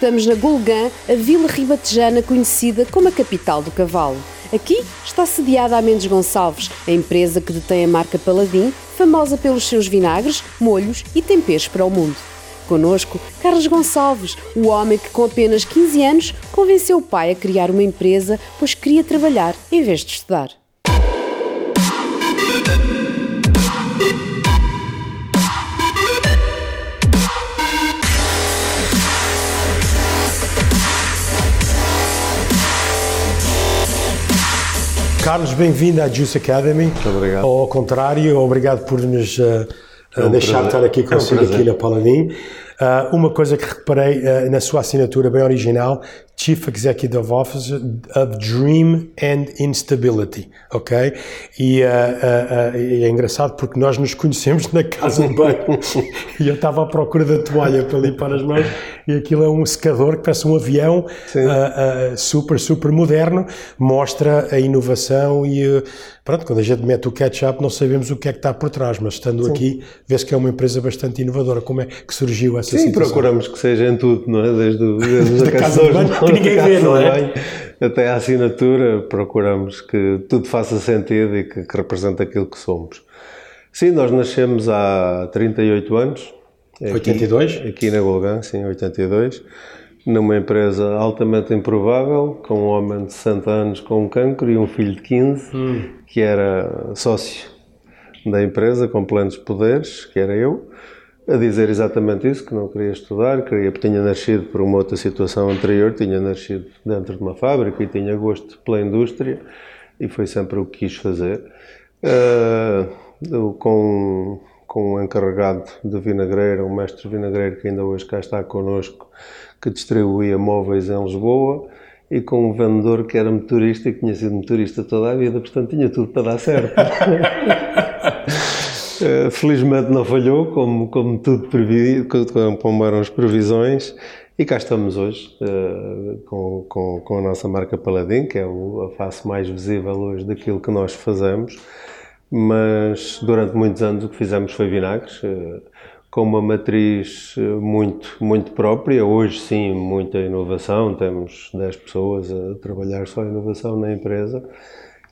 Estamos na Golgã, a vila ribatejana conhecida como a capital do cavalo. Aqui está sediada a Mendes Gonçalves, a empresa que detém a marca Paladim, famosa pelos seus vinagres, molhos e temperos para o mundo. Conosco, Carlos Gonçalves, o homem que com apenas 15 anos convenceu o pai a criar uma empresa, pois queria trabalhar em vez de estudar. Carlos, bem-vindo à Juice Academy. Muito obrigado. Ou ao contrário, obrigado por nos uh, É um deixar prazer. estar aqui É um consigo aqui na Paladin. Uh, uma coisa que reparei uh, na sua assinatura bem original, Chief Executive Officer of Dream and Instability, ok? E, uh, é engraçado porque nós nos conhecemos na casa de banho e eu estava à procura da toalha para limpar as mãos e aquilo é um secador que parece um avião super, super moderno, mostra a inovação e pronto, quando a gente mete o ketchup não sabemos o que é que está por trás, mas estando aqui vê-se que é uma empresa bastante inovadora. Como é que surgiu essa Sim, situação? procuramos que seja em tudo, não é? Desde, desde Da casa de banho, que ninguém vê, não é? banho Até à assinatura, procuramos que tudo faça sentido e que, que represente aquilo que somos. Sim, nós nascemos há 38 anos. Aqui- 82? Aqui na Golgã, sim, 82. Numa empresa altamente improvável, com um homem de 60 anos com um cancro e um filho de 15, Hum. que era sócio da empresa, com plenos poderes, que era eu, a dizer exatamente isso, que não queria estudar, queria, porque tinha nascido por uma outra situação anterior, tinha nascido dentro de uma fábrica e tinha gosto pela indústria e foi sempre o que quis fazer. Ah, eu com, com um encarregado de vinagreira, um mestre vinagreiro que ainda hoje cá está connosco, que distribuía móveis em Lisboa, e com um vendedor que era motorista e que tinha sido motorista toda a vida, portanto tinha tudo para dar certo. Eh, Felizmente não falhou, como, como tudo previ, como- eram as previsões, e cá estamos hoje eh, com, com, com a nossa marca Paladin, que é o- a face mais visível hoje daquilo que nós fazemos, mas durante muitos anos o que fizemos foi vinagres, eh, com uma matriz eh, muito, muito própria, hoje sim muita inovação, temos 10 pessoas a trabalhar só inovação na empresa,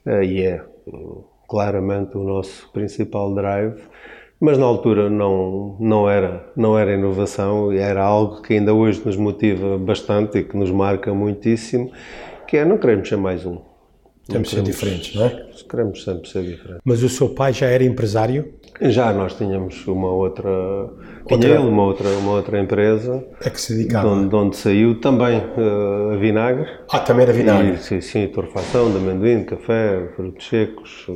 eh, e é uh, claramente o nosso principal drive, mas na altura não, não, era, não era inovação, e era algo que ainda hoje nos motiva bastante e que nos marca muitíssimo, que é não queremos ser mais um. Temos de ser diferentes, não é? Queremos sempre ser diferentes. Mas o seu pai já era empresário? Já nós tínhamos uma outra, Outra- tinha ele uma outra, uma outra empresa, É que se de dedicava? onde, de onde saiu também eh, a vinagre, Ah, também era vinagre. E, sim, sim, torrefação de amendoim, de café, frutos secos.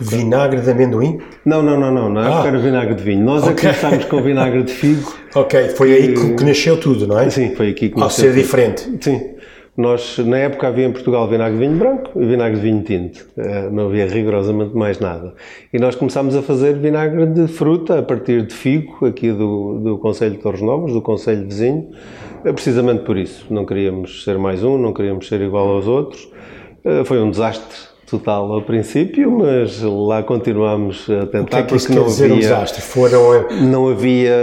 Vinagre de amendoim? Não, não, não, não, na época Ah. era vinagre de vinho. Nós é que Ok. começámos com vinagre de figo. Ok, foi aí que, que nasceu tudo, não é? Sim, foi aqui que Ao nasceu ser tudo. diferente. Sim. Nós, na época, havia em Portugal vinagre de vinho branco e vinagre de vinho tinto. Eh, Não havia rigorosamente mais nada. E nós começámos a fazer vinagre de fruta a partir de figo, aqui do, do Conselho de Torres Novas, do Conselho vizinho, eh, precisamente por isso. Não queríamos ser mais um, não queríamos ser igual aos outros. Eh, Foi um desastre total ao princípio, mas lá continuámos a O que tentar é que porque não dizer um havia desastre? Foram... não havia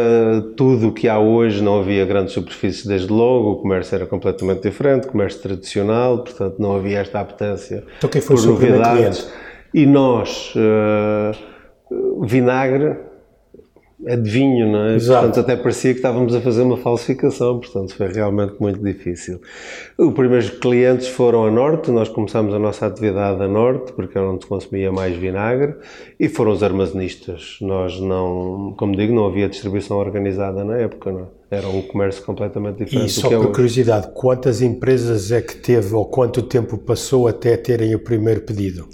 tudo o que há hoje, não havia grandes superfícies desde logo, o comércio era completamente diferente, comércio tradicional, portanto não havia esta apetência Então quem foi por novidades. E nós, eh, vinagre é de vinho, não é? Exato. Portanto até parecia que estávamos a fazer uma falsificação, portanto foi realmente muito difícil. Os primeiros clientes foram a Norte, nós começámos a nossa atividade a Norte, porque era onde consumia mais vinagre, e foram os armazenistas. Nós não, como digo, não havia distribuição organizada na época, não é? Era um comércio completamente diferente E só é por hoje. curiosidade, quantas empresas é que teve ou quanto tempo passou até terem o primeiro pedido?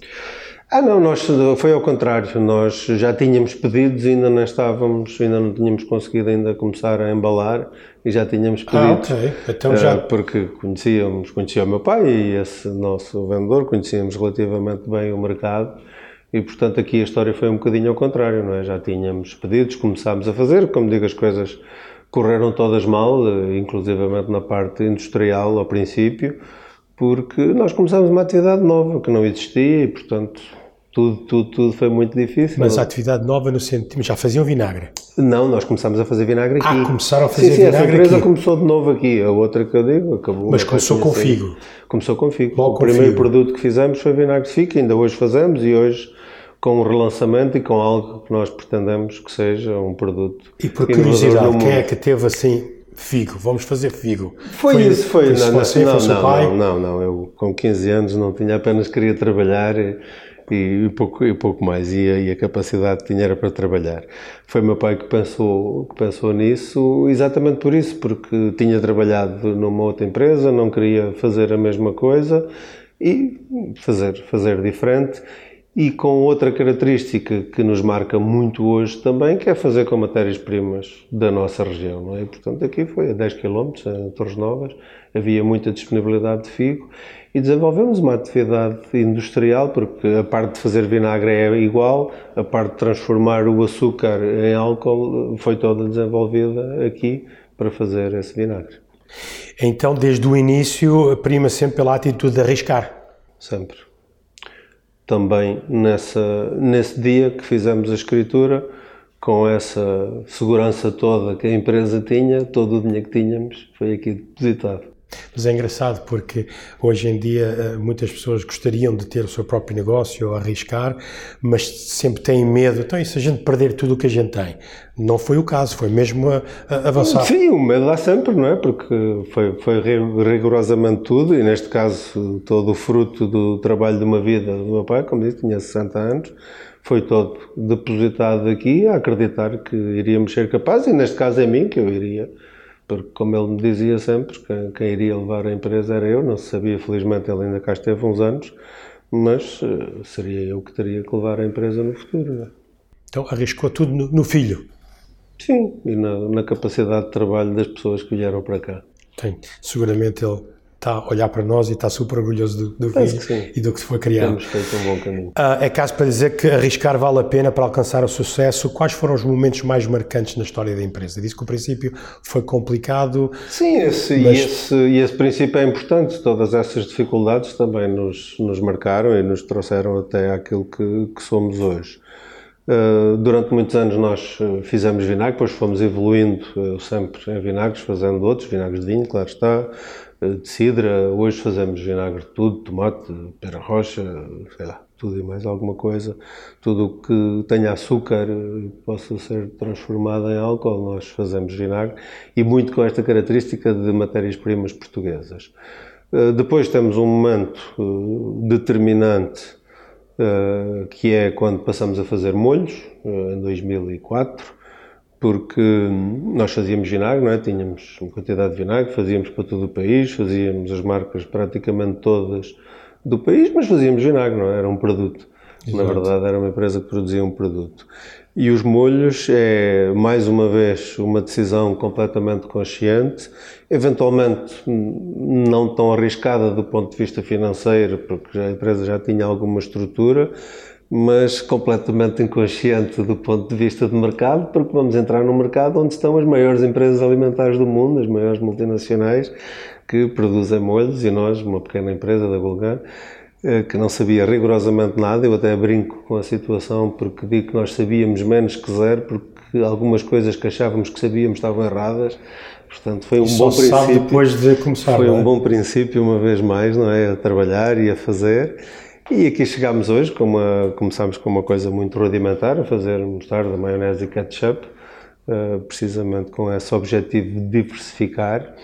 Ah, não, nós, foi ao contrário, nós já tínhamos pedidos e ainda não estávamos, ainda não tínhamos conseguido ainda começar a embalar e já tínhamos pedidos. Ah, ok. Então Ah, já... porque conhecíamos, conhecia o meu pai e esse nosso vendedor, conhecíamos relativamente bem o mercado e, portanto, aqui a história foi um bocadinho ao contrário, não é? Já tínhamos pedidos, começámos a fazer, como digo, as coisas correram todas mal, eh, inclusivamente na parte industrial ao princípio, porque nós começámos uma atividade nova que não existia e, portanto, tudo, tudo, tudo foi muito difícil. Mas a atividade nova no sentido, já faziam vinagre? Não, nós começámos a fazer vinagre aqui. Ah, começaram a fazer sim, sim, vinagre essa empresa aqui. começou de novo aqui. A outra que eu digo acabou. Mas começou com figo. Começou com figo. Logo o primeiro figo. produto que fizemos foi vinagre de figo, ainda hoje fazemos e hoje com um relançamento e com algo que nós pretendemos que seja um produto E por curiosidade, quem é que teve assim, figo, vamos fazer figo? Foi, isso, foi. Foi não, você, não, foi não, pai? não, não, não, eu com 15 anos não tinha, apenas queria trabalhar e, e, pouco, e pouco mais, e a, e a capacidade que tinha era para trabalhar. Foi meu pai que pensou, que pensou nisso, exatamente por isso, porque tinha trabalhado numa outra empresa, não queria fazer a mesma coisa e fazer, fazer diferente. E com outra característica que nos marca muito hoje também, que é fazer com matérias-primas da nossa região. Não é? Portanto, aqui foi a 10 km, em Torres Novas, havia muita disponibilidade de figo e desenvolvemos uma atividade industrial, porque a parte de fazer vinagre é igual, a parte de transformar o açúcar em álcool foi toda desenvolvida aqui para fazer esse vinagre. Então, desde o início, prima sempre pela atitude de arriscar. Sempre. Também nessa, nesse dia que fizemos a escritura, com essa segurança toda que a empresa tinha, todo o dinheiro que tínhamos foi aqui depositado. Mas é engraçado porque hoje em dia eh, muitas pessoas gostariam de ter o seu próprio negócio ou arriscar, mas sempre têm medo. Então, e se a gente perder tudo o que a gente tem? Não foi o caso, foi mesmo avançar. Sim, o medo dá sempre, não é? Porque foi, foi rigorosamente tudo, e neste caso todo o fruto do trabalho de uma vida do meu pai, como disse, tinha 60 anos, foi todo depositado aqui a acreditar que iríamos ser capazes, e neste caso é mim que eu iria, porque como ele me dizia sempre, quem, quem iria levar a empresa era eu, não se sabia, felizmente ele ainda cá esteve uns anos, mas uh, seria eu que teria que levar a empresa no futuro, é? Então arriscou tudo no, no filho. Sim, e na, na, capacidade de trabalho das pessoas que vieram para cá. Tem. Seguramente ele está a olhar para nós e está super orgulhoso do, do filho e do que se foi criado. Temos feito um bom caminho. Uh, é caso para dizer que arriscar vale a pena para alcançar o sucesso. Quais foram os momentos mais marcantes na história da empresa? Disse que o princípio foi complicado. Sim, esse, mas... e, esse, esse princípio é importante. Todas essas dificuldades também nos, nos marcaram e nos trouxeram até aquilo que, que somos hoje. Uh, durante muitos anos nós fizemos vinagre, depois fomos evoluindo uh, sempre em vinagres, fazendo outros, vinagres de vinho, claro está, de cidra. Hoje fazemos vinagre de tudo, tomate, pera rocha, sei lá, tudo e mais alguma coisa. Tudo o que tenha açúcar e possa ser transformado em álcool, nós fazemos vinagre e muito com esta característica de matérias-primas portuguesas. depois temos um momento determinante que é quando passamos a fazer molhos, em 2004, porque nós fazíamos vinagre, não é? tínhamos uma quantidade de vinagre, fazíamos para todo o país, fazíamos as marcas praticamente todas do país, mas fazíamos vinagre, não é? era um produto. Exato. Na verdade, era uma empresa que produzia um produto. E os molhos é, mais uma vez, uma decisão completamente consciente, eventualmente não tão arriscada do ponto de vista financeiro, porque a empresa já tinha alguma estrutura, mas completamente inconsciente do ponto de vista de mercado, porque vamos entrar num mercado onde estão as maiores empresas alimentares do mundo, as maiores multinacionais, que produzem molhos, e nós, uma pequena empresa da Bulgar, que não sabia rigorosamente nada, eu até brinco com a situação porque digo que nós sabíamos menos que zero, porque algumas coisas que achávamos que sabíamos estavam erradas, portanto foi um e bom só sabe princípio. depois de começar, Foi é? um bom princípio, uma vez mais, não é? A trabalhar e a fazer. E aqui chegámos hoje, com uma, começámos com uma coisa muito rudimentar, a fazer mostarda, maionese e ketchup, uh, precisamente com esse objetivo de diversificar.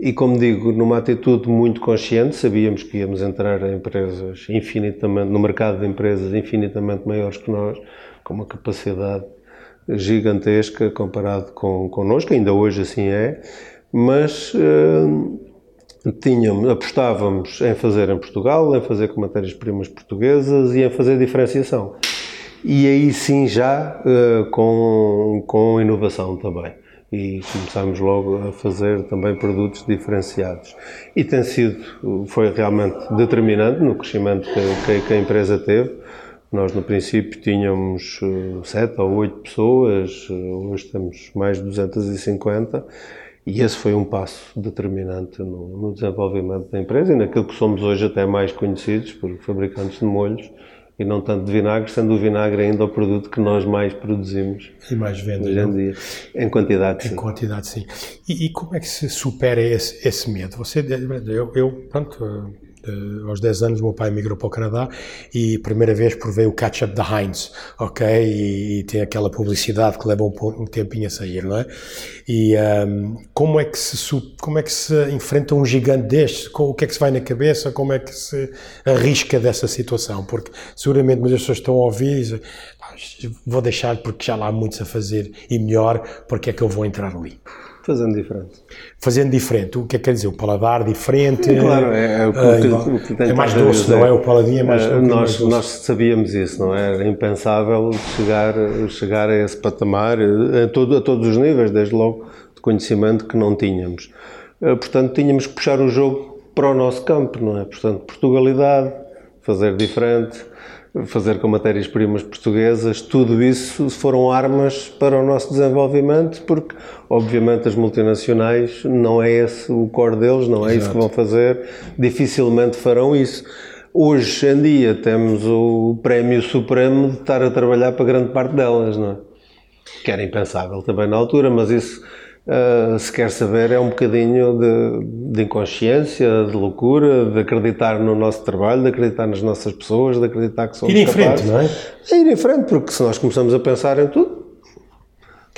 E como digo, numa atitude muito consciente, sabíamos que íamos entrar em empresas infinitamente, no mercado de empresas infinitamente maiores que nós, com uma capacidade gigantesca comparado com connosco, ainda hoje assim é, mas uh, tínhamos, apostávamos em fazer em Portugal, em fazer com matérias-primas portuguesas e em fazer diferenciação. E aí sim já uh, com, com inovação também e começámos logo a fazer também produtos diferenciados. E tem sido, foi realmente determinante no crescimento que, que a empresa teve. Nós, no princípio, tínhamos sete ou oito pessoas, hoje temos mais de 250, e esse foi um passo determinante no, no desenvolvimento da empresa e naquilo que somos hoje até mais conhecidos por fabricantes de molhos e não tanto de vinagre, sendo o vinagre ainda o produto que nós mais produzimos. E mais vendemos. Hoje em dia. Em quantidade, sim. Em quantidade, sim. E, e como é que se supera esse, esse medo? Você, eu, eu pronto Uh, aos 10 anos, meu pai migrou para o Canadá e primeira vez provei o ketchup da Heinz, ok? E, e, tem aquela publicidade que leva um, um tempinho a sair, não é? E um, ehm, como, é que se, como é que se enfrenta um gigante deste? O que é que se vai na cabeça? Como é que se arrisca dessa situação? Porque seguramente muitas pessoas estão a ouvir e dizem, ah, vou deixar porque já lá há muitos a fazer e melhor, porque é que eu vou entrar ali? Fazendo diferente. Fazendo diferente, o que é que quer dizer? O paladar diferente? claro, é, é, o que, o que é mais doce, não é? O paladinho é mais, uh, nós, mais doce. Nós sabíamos isso, não é? Era impensável chegar, chegar a esse patamar a, todo, a todos os níveis, desde logo de conhecimento que não tínhamos. Uh, portanto, tínhamos que puxar o jogo para o nosso campo, não é? Portanto, Portugalidade, fazer diferente, fazer com matérias-primas portuguesas, tudo isso foram armas para o nosso desenvolvimento, porque obviamente as multinacionais não é esse o core deles, não é Exato. isso que vão fazer, dificilmente farão isso. Hoje em dia temos o prémio supremo de estar a trabalhar para grande parte delas, não é? Que era impensável também na altura, mas isso Uh, se quer saber, é um bocadinho de, de, inconsciência, de loucura, de acreditar no nosso trabalho, de acreditar nas nossas pessoas, de acreditar que somos ir em capazes. frente, não é? É ir em frente, porque se nós começamos a pensar em tudo,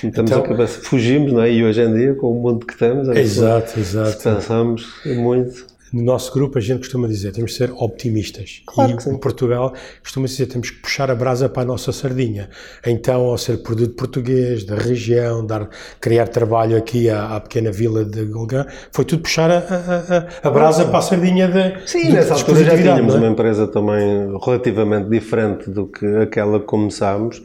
estamos então, a cabeça, fugimos, não é? E hoje em dia, com o mundo que temos, é exato, exato. pensamos muito, no nosso grupo a gente costuma dizer temos de ser optimistas. Claro e em Portugal costuma dizer temos que puxar a brasa para a nossa sardinha. Então ao ser produto português da região dar criar trabalho aqui à, à pequena vila de Golgã foi tudo puxar a, a, a brasa para a sardinha de sim de, nessa altura já tínhamos é? uma empresa também relativamente diferente do que aquela que começámos.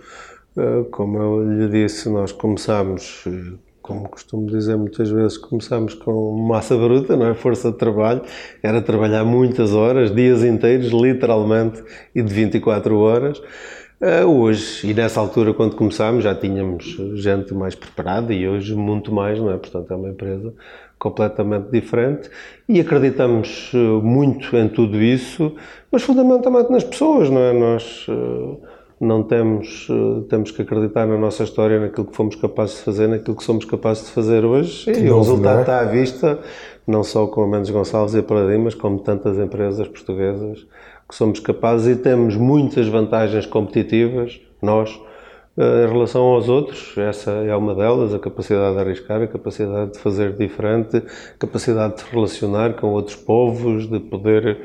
Eh, como eu lhe disse nós começámos eh, como costumo dizer muitas vezes, começamos com massa bruta, não é? Força de trabalho, era trabalhar muitas horas, dias inteiros, literalmente, e de 24 horas. Uh, hoje, e nessa altura, quando começámos, já tínhamos gente mais preparada e hoje muito mais, não é? Portanto, é uma empresa completamente diferente e acreditamos uh, muito em tudo isso, mas fundamentalmente nas pessoas, não é? Nós. Uh, não temos, eh, temos que acreditar na nossa história, naquilo que fomos capazes de fazer, naquilo que somos capazes de fazer hoje. e o resultado é? está à vista, não só com a Mendes Gonçalves e a Paladin, mas como tantas empresas portuguesas que somos capazes e temos muitas vantagens competitivas, nós, eh, em relação aos outros. Essa é uma delas, a capacidade de arriscar, a capacidade de fazer diferente, a capacidade de se relacionar com outros povos, de poder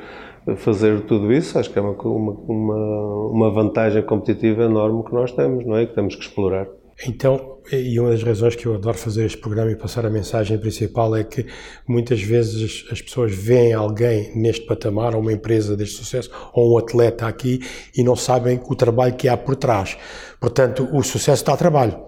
fazer tudo isso, acho que é uma, uma, uma vantagem competitiva enorme que nós temos, não é? Que temos que explorar. Então, e uma das razões que eu adoro fazer este programa e passar a mensagem principal é que muitas vezes as pessoas veem alguém neste patamar, ou uma empresa deste sucesso, ou um atleta aqui, e não sabem o trabalho que há por trás. Portanto, o sucesso está a trabalho.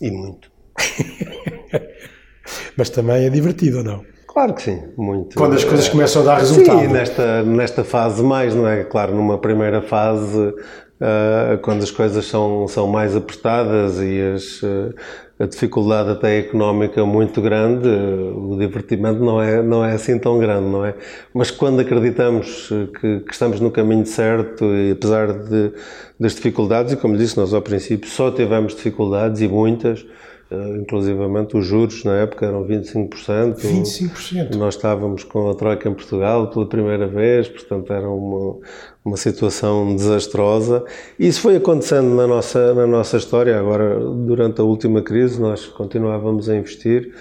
E muito. Mas também é divertido, ou não? Claro que sim, muito. Quando as coisas começam a dar resultado. Sim, nesta, nesta fase mais, não é? Claro, numa primeira fase, uh, quando as coisas são, são mais apertadas e as, uh, a dificuldade até económica muito grande, o divertimento não é, não é assim tão grande, não é? Mas quando acreditamos que, que estamos no caminho certo e apesar de, das dificuldades, e como disse, nós ao princípio só tivemos dificuldades e muitas, inclusivamente os juros na época eram 25%. 25%? Nós estávamos com a Troika em Portugal pela primeira vez, portanto era uma, uma situação desastrosa. Isso foi acontecendo na nossa, na nossa história. Agora, durante a última crise, nós continuávamos a investir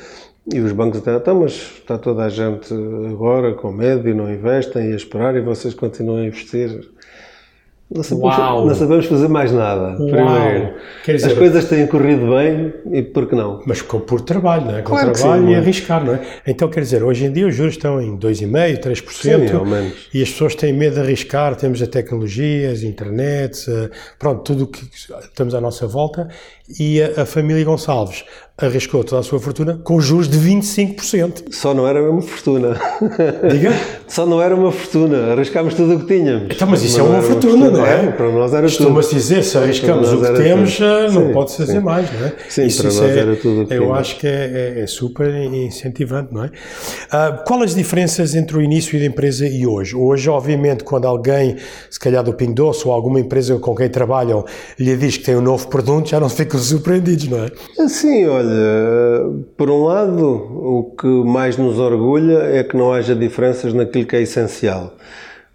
e os bancos até, então, mas está toda a gente agora com medo e não investem e a esperar e vocês continuam a investir. Não sabemos, não sabemos, fazer mais nada. Uau. Primeiro, dizer, as coisas têm corrido bem e por que não? Mas com, por trabalho, não é? Com claro trabalho sim, e arriscar, não é? Então, quer dizer, hoje em dia os juros estão em 2,5%, 3%. Sim, ao menos. E as pessoas têm medo de arriscar. Temos a tecnologias, a internet, eh, pronto, tudo o que estamos à nossa volta. E a, a família Gonçalves arriscou toda a sua fortuna com juros de 25%. Só não era uma fortuna. Diga? Só não era uma fortuna. Arriscámos tudo o que tínhamos. Então, mas isso é uma fortuna, não é? é? Para nós era Costuma-se dizer, se arriscamos o que temos, tudo. não pode-se fazer mais, não é? Sim, isso, para isso nós é, era tudo. Eu acho que é, é, é, super incentivante, não é? Uh, qual as diferenças entre o início da empresa e hoje? Hoje, obviamente, quando alguém, se calhar do Ping Doce ou alguma empresa com quem trabalham, lhe diz que tem um novo produto, já não ficam surpreendidos, não é? Sim, olha, por um lado, o que mais nos orgulha é que não haja diferenças naquilo que é essencial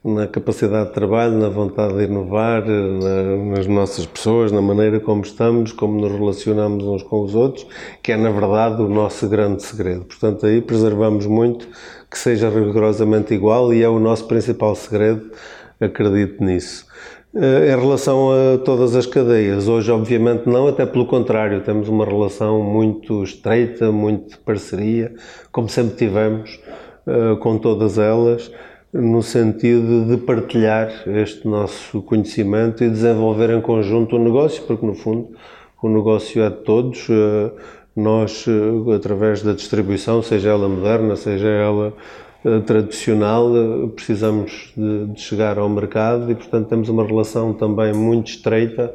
na capacidade de trabalho, na vontade de inovar, na, nas nossas pessoas, na maneira como estamos, como nos relacionamos uns com os outros, que é na verdade o nosso grande segredo. Portanto, aí preservamos muito que seja rigorosamente igual e é o nosso principal segredo, acredito nisso. Eh, em relação a todas as cadeias, hoje obviamente não, até pelo contrário, temos uma relação muito estreita, muito de parceria, como sempre tivemos eh, com todas elas no sentido de partilhar este nosso conhecimento e desenvolver em conjunto o negócio, porque no fundo o negócio é de todos. Eh, nós, através da distribuição, seja ela moderna, seja ela tradicional, precisamos de, chegar ao mercado e, portanto, temos uma relação também muito estreita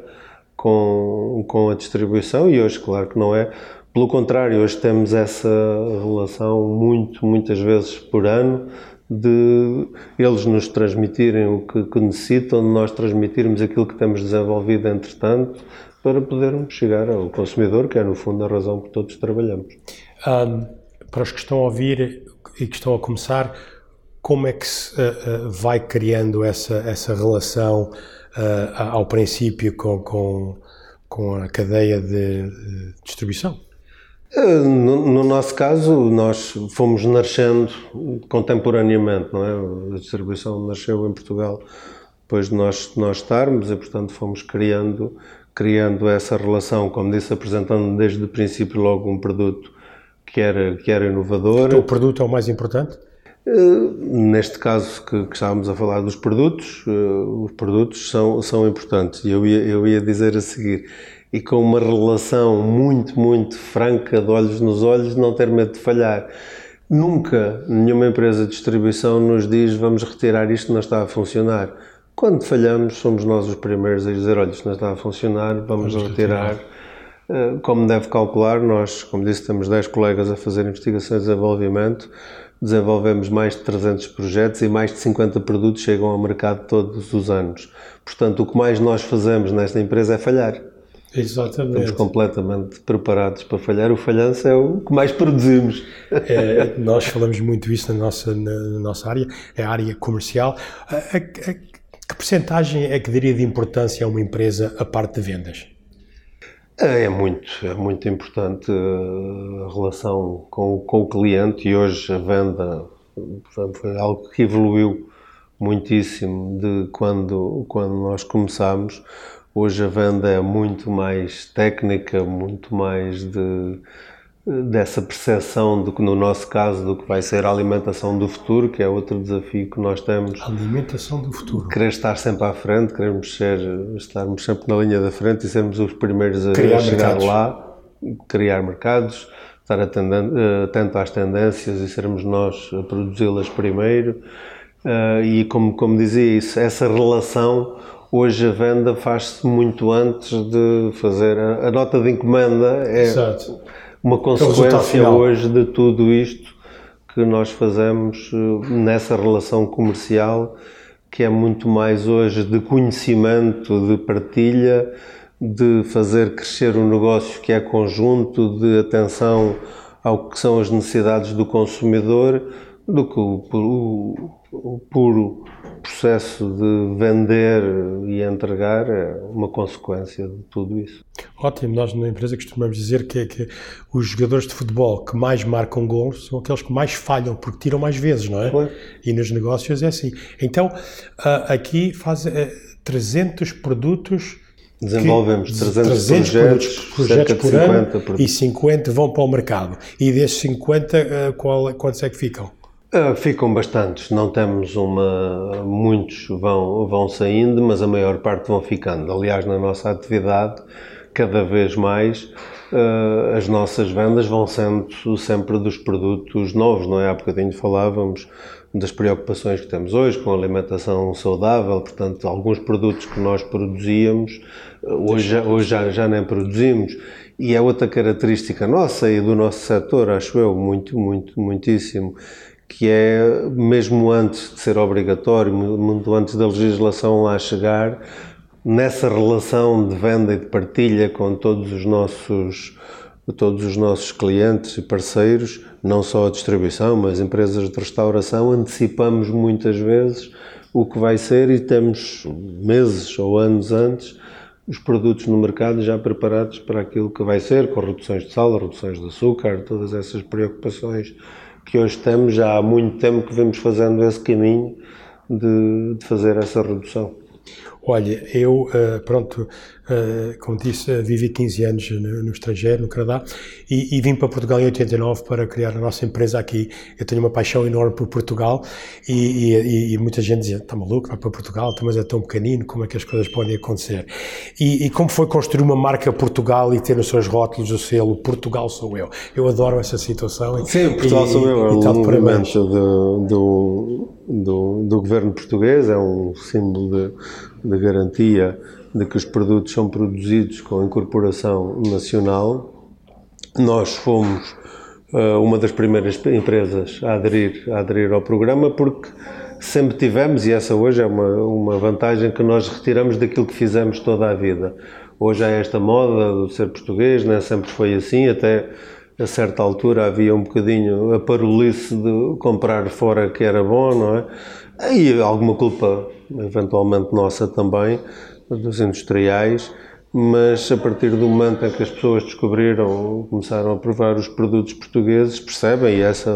com, com a distribuição e hoje, claro que não é. Pelo contrário, hoje temos essa relação muito, muitas vezes por ano, de eles nos transmitirem o que, que necessitam, de nós transmitirmos aquilo que temos desenvolvido entretanto, para podermos chegar ao consumidor, que é no fundo a razão por todos trabalhamos. Um, para os que estão a ouvir e que estão a começar, como é que se uh, uh, vai criando essa, essa relação uh, ao princípio com, com, com a cadeia de, distribuição? Eh, no, no, nosso caso, nós fomos nascendo contemporaneamente, não é? A distribuição nasceu em Portugal depois de nós, nós estarmos e, portanto, fomos criando, criando essa relação, como disse, apresentando desde o princípio logo um produto que era, que era inovador. O produto é o mais importante? Uh, neste caso que, que, estávamos a falar dos produtos, uh, os produtos são, são importantes. E eu ia, eu ia dizer a seguir, e com uma relação muito, muito franca, de olhos nos olhos, não ter medo de falhar. Nunca nenhuma empresa de distribuição nos diz vamos retirar isto, não está a funcionar. Quando falhamos, somos nós os primeiros a dizer: olha, isto não está a funcionar, vamos, vamos retirar. retirar. Eh, como deve calcular, nós, como disse, temos 10 colegas a fazer investigações de desenvolvimento, desenvolvemos mais de 300 projetos e mais de 50 produtos chegam ao mercado todos os anos. Portanto, o que mais nós fazemos nesta empresa é falhar. Exatamente. Estamos completamente preparados para falhar. O falhanço é o que mais produzimos. É, nós falamos muito isso na nossa, na, nossa área, é a área comercial. A, a, a, que percentagem é que daria de importância a uma empresa a parte de vendas? É, muito, é muito importante eh, a relação com, com o cliente e hoje a venda foi algo que evoluiu muitíssimo de quando, quando nós começámos. Hoje a venda é muito mais técnica, muito mais de, dessa percepção do que no nosso caso do que vai ser a alimentação do futuro, que é outro desafio que nós temos. alimentação do futuro. Querer estar sempre à frente, queremos ser, estarmos sempre na linha da frente e sermos os primeiros a, criar chegar mercados. lá, criar mercados, estar atento às tendências e sermos nós a produzi-las primeiro. Uh, e como, como dizia isso, essa relação Hoje a venda faz-se muito antes de fazer. A, a nota de encomenda é Exato. Uma é consequência hoje de tudo isto que nós fazemos eh, nessa relação comercial, que é muito mais hoje de conhecimento, de partilha, de fazer crescer o um negócio que é conjunto, de atenção ao que são as necessidades do consumidor, do que o, o, o puro processo de vender e entregar é uma consequência de tudo isso. Ótimo, nós na empresa costumamos dizer que, que os jogadores de futebol que mais marcam gols são aqueles que mais falham, porque tiram mais vezes, não é? Foi. E nos negócios é assim. Então, ah, aqui faz 300 eh, produtos Desenvolvemos 300, 300 projetos, projetos por ano por... e 50 vão para o mercado. E desses 50, eh, qual, quantos é que ficam? Uh, ficam bastantes, não temos uma. Muitos vão, vão saindo, mas a maior parte vão ficando. Aliás, na nossa atividade, cada vez mais uh, as nossas vendas vão sendo sempre dos produtos novos, não é? Há bocadinho falávamos das preocupações que temos hoje com a alimentação saudável, portanto, alguns produtos que nós produzíamos, hoje, hoje já, já nem produzimos. E é outra característica nossa e do nosso setor, acho eu, muito, muito, muitíssimo, que é, mesmo antes de ser obrigatório, muito antes da legislação lá chegar, nessa relação de venda e de partilha com todos os nossos todos os nossos clientes e parceiros, não só a distribuição, mas empresas de restauração, antecipamos muitas vezes o que vai ser e temos meses ou anos antes os produtos no mercado já preparados para aquilo que vai ser, com reduções de sal, reduções de açúcar, todas essas preocupações que hoje temos, já há muito tempo que vemos fazendo esse caminho de, de fazer essa redução. Olha, eu, eh, pronto, eh, como disse, vivi 15 anos no, estrangeiro, no Canadá, e, e, vim para Portugal em 89 para criar a nossa empresa aqui. Eu tenho uma paixão enorme por Portugal e, e, e muita gente dizia, está maluco, vai para Portugal, mas é tão pequenino, como é que as coisas podem acontecer? E, como foi construir uma marca Portugal e ter nos seus rótulos o selo Portugal sou eu? Eu adoro essa situação. Sim, Portugal sou eu, é um movimento do, do, do, do governo português, é um símbolo de de garantia de que os produtos são produzidos com incorporação nacional. Nós fomos uh, uma das primeiras empresas a aderir, a aderir ao programa porque sempre tivemos, e essa hoje é uma, uma vantagem que nós retiramos daquilo que fizemos toda a vida. Hoje há esta moda de ser português, nem sempre foi assim, até a certa altura havia um bocadinho a parolice de comprar fora que era bom, não é? E alguma culpa, eventualmente nossa também, dos industriais, mas a partir do momento em que as pessoas descobriram, começaram a provar os produtos portugueses, percebem, e essa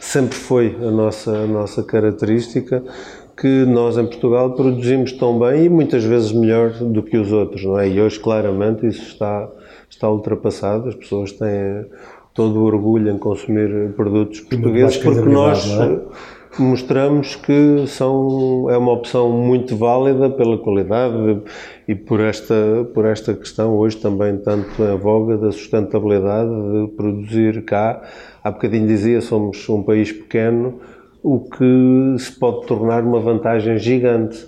sempre foi a nossa, a nossa característica, que nós em Portugal produzimos tão bem e muitas vezes melhor do que os outros, não é? E hoje claramente isso está, está ultrapassado, as pessoas têm todo o orgulho em consumir produtos portugueses porque nós mostramos que são, é uma opção muito válida pela qualidade e por esta, por esta questão hoje também tanto em voga da sustentabilidade de produzir cá. Há bocadinho dizia, somos um país pequeno, o que se pode tornar uma vantagem gigante,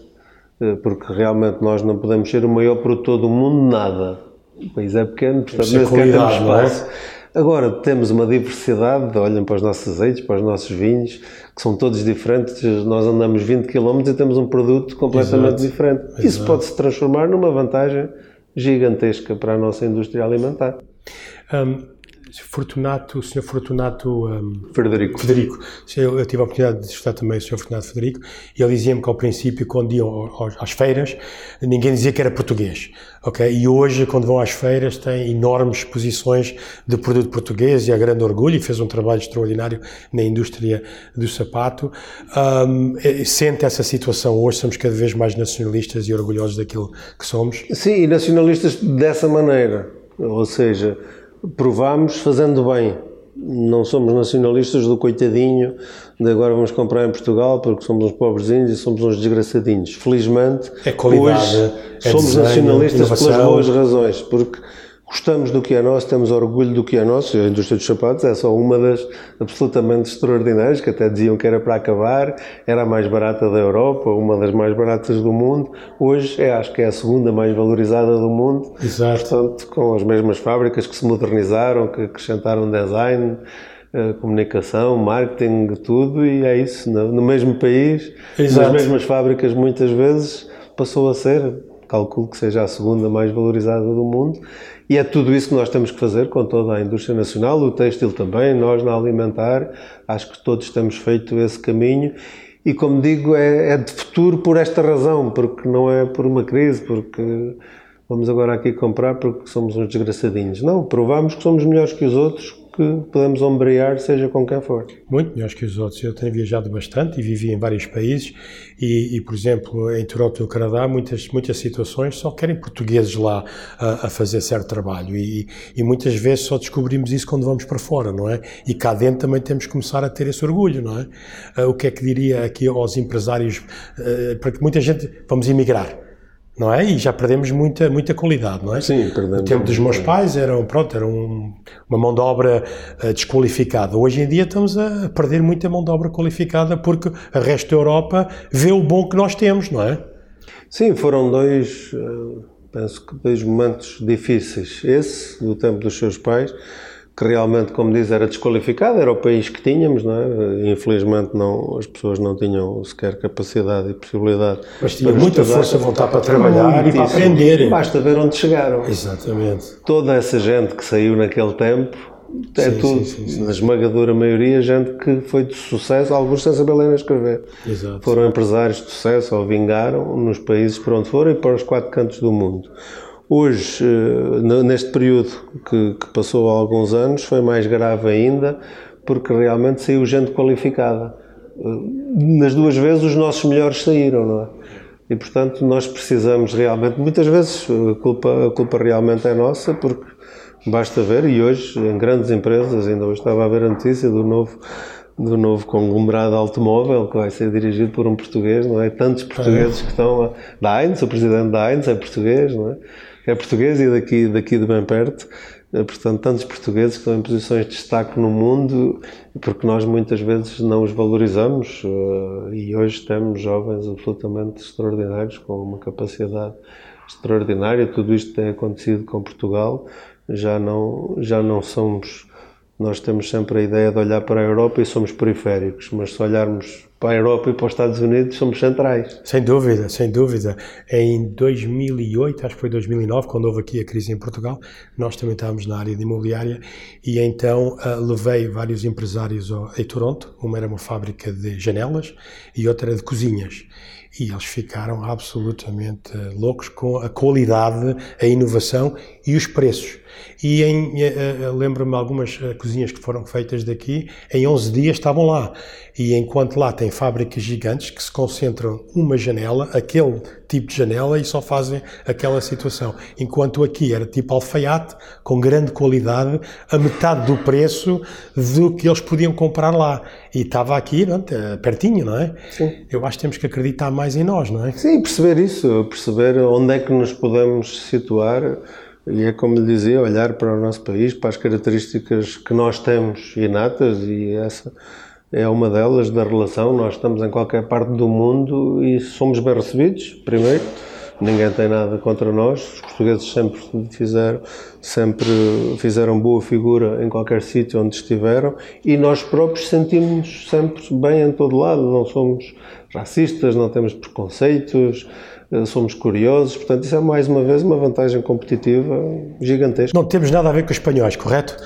eh, porque realmente nós não podemos ser o maior produtor do mundo, nada. O país é pequeno, portanto, nem sequer temos espaço. Agora temos uma diversidade, olhem para os nossos azeites, para os nossos vinhos, que são todos diferentes. Nós andamos 20 km e temos um produto completamente Exato. diferente. Exato. Isso pode se transformar numa vantagem gigantesca para a nossa indústria alimentar. Um, Fortunato, o Sr. Fortunato um, Frederico. Frederico. Eu, tive a oportunidade de estudar também o Sr. Fortunato Frederico e ele dizia-me que ao princípio, quando iam às feiras, ninguém dizia que era português, ok? E hoje, quando vão às feiras, tem enormes exposições de produto português e a grande orgulho e fez um trabalho extraordinário na indústria do sapato. Um, sente essa situação hoje, somos cada vez mais nacionalistas e orgulhosos daquilo que somos? Sim, e nacionalistas dessa maneira, ou seja provamos fazendo bem. Não somos nacionalistas do coitadinho de agora vamos comprar em Portugal porque somos uns pobrezinhos e somos uns desgraçadinhos. Felizmente, é qualidade, hoje é somos desenho, nacionalistas inovação. pelas boas razões, porque Gostamos do que é nosso, temos orgulho do que é nosso. A indústria dos sapatos é só uma das absolutamente extraordinárias, que até diziam que era para acabar, era a mais barata da Europa, uma das mais baratas do mundo. Hoje é, acho que é a segunda mais valorizada do mundo. Exato. Portanto, com as mesmas fábricas que se modernizaram, que acrescentaram design, eh, comunicação, marketing, tudo, e é isso, no mesmo país, Exato. nas mesmas fábricas, muitas vezes, passou a ser, calculo que seja a segunda mais valorizada do mundo e é tudo isso que nós temos que fazer com toda a indústria nacional, o têxtil também, nós na alimentar, acho que todos temos feito esse caminho. E como digo, é, é de futuro por esta razão, porque não é por uma crise, porque vamos agora aqui comprar porque somos uns desgraçadinhos. Não, provamos que somos melhores que os outros, que podemos ombrear, seja com quem for. Muito melhores que os outros. Eu tenho viajado bastante e vivi em vários países e, e por exemplo, em Toronto, no Canadá, muitas, muitas situações só querem portugueses lá a, a fazer certo trabalho e, e, muitas vezes só descobrimos isso quando vamos para fora, não é? E cá dentro também temos que começar a ter esse orgulho, não é? Uh, o que é que diria aqui aos empresários? Uh, porque muita gente, vamos emigrar não é? E já perdemos muita, muita qualidade, não é? Sim, perdemos. No tempo dos meus pais eram, pronto, era um, uma mão de obra uh, desqualificada. Hoje em dia estamos a perder muita mão de obra qualificada porque o resto da Europa vê o bom que nós temos, não é? Sim, foram dois, uh, penso que dois momentos difíceis. Esse, do tempo dos seus pais, que realmente, como diz, era desqualificado, era o país que tínhamos, não é? Infelizmente não, as pessoas não tinham sequer capacidade e possibilidade. Mas tinham muita estudar, força, vontade para trabalhar e para aprender. Basta ver onde chegaram. Exatamente. Toda essa gente que saiu naquele tempo, é sim, tudo, sim, sim, na esmagadora maioria, gente que foi de sucesso, alguns sem saber ler nem escrever. Exato. Foram empresários de sucesso ou vingaram nos países para onde foram e para os quatro cantos do mundo. Hoje, eh, neste período que, que passou há alguns anos, foi mais grave ainda, porque realmente saiu gente qualificada. Eh, nas duas vezes, os nossos melhores saíram, não é? E, portanto, nós precisamos realmente, muitas vezes, a culpa, a culpa realmente é nossa, porque basta ver, e hoje, em grandes empresas, ainda hoje estava a ver a notícia do novo do novo conglomerado automóvel que vai ser dirigido por um português, não é? Tantos portugueses que estão a... da Heinz, o presidente da Heinz é português, não é? É português e daqui, daqui de bem perto. Eh, portanto, tantos portugueses que estão em posições de destaque no mundo, porque nós muitas vezes não os valorizamos eh, e hoje temos jovens absolutamente extraordinários, com uma capacidade extraordinária. Tudo isto tem acontecido com Portugal. Já não, já não somos nós temos sempre a ideia de olhar para a Europa e somos periféricos, mas se olharmos para a Europa e para os Estados Unidos, somos centrais. Sem dúvida, sem dúvida. Em 2008, acho que foi 2009, quando houve aqui a crise em Portugal, nós também estávamos na área de imobiliária e então uh, levei vários empresários ao, em Toronto. Uma era uma fábrica de janelas e outra era de cozinhas e eles ficaram absolutamente loucos com a qualidade, a inovação e os preços. E em, eh, eh, lembro-me algumas eh, cozinhas que foram feitas daqui, em 11 dias estavam lá. E enquanto lá tem fábricas gigantes que se concentram uma janela, aquele tipo de janela, e só fazem aquela situação. Enquanto aqui era tipo alfaiate, com grande qualidade, a metade do preço do que eles podiam comprar lá. E estava aqui, não, pertinho, não é? Sim. Eu acho que temos que acreditar mais em nós, não é? Sim, perceber isso, perceber onde é que nos podemos situar e é como lhe dizia, olhar para o nosso país, para as características que nós temos inatas e essa é uma delas da relação. Nós estamos em qualquer parte do mundo e somos bem recebidos, primeiro. Ninguém tem nada contra nós. Os portugueses sempre fizeram, sempre fizeram boa figura em qualquer sítio onde estiveram e nós próprios sentimos-nos sempre bem em todo lado. Não somos racistas, não temos preconceitos, somos curiosos, portanto, isso é mais uma vez uma vantagem competitiva gigantesca. Não temos nada a ver com os espanhóis, correto?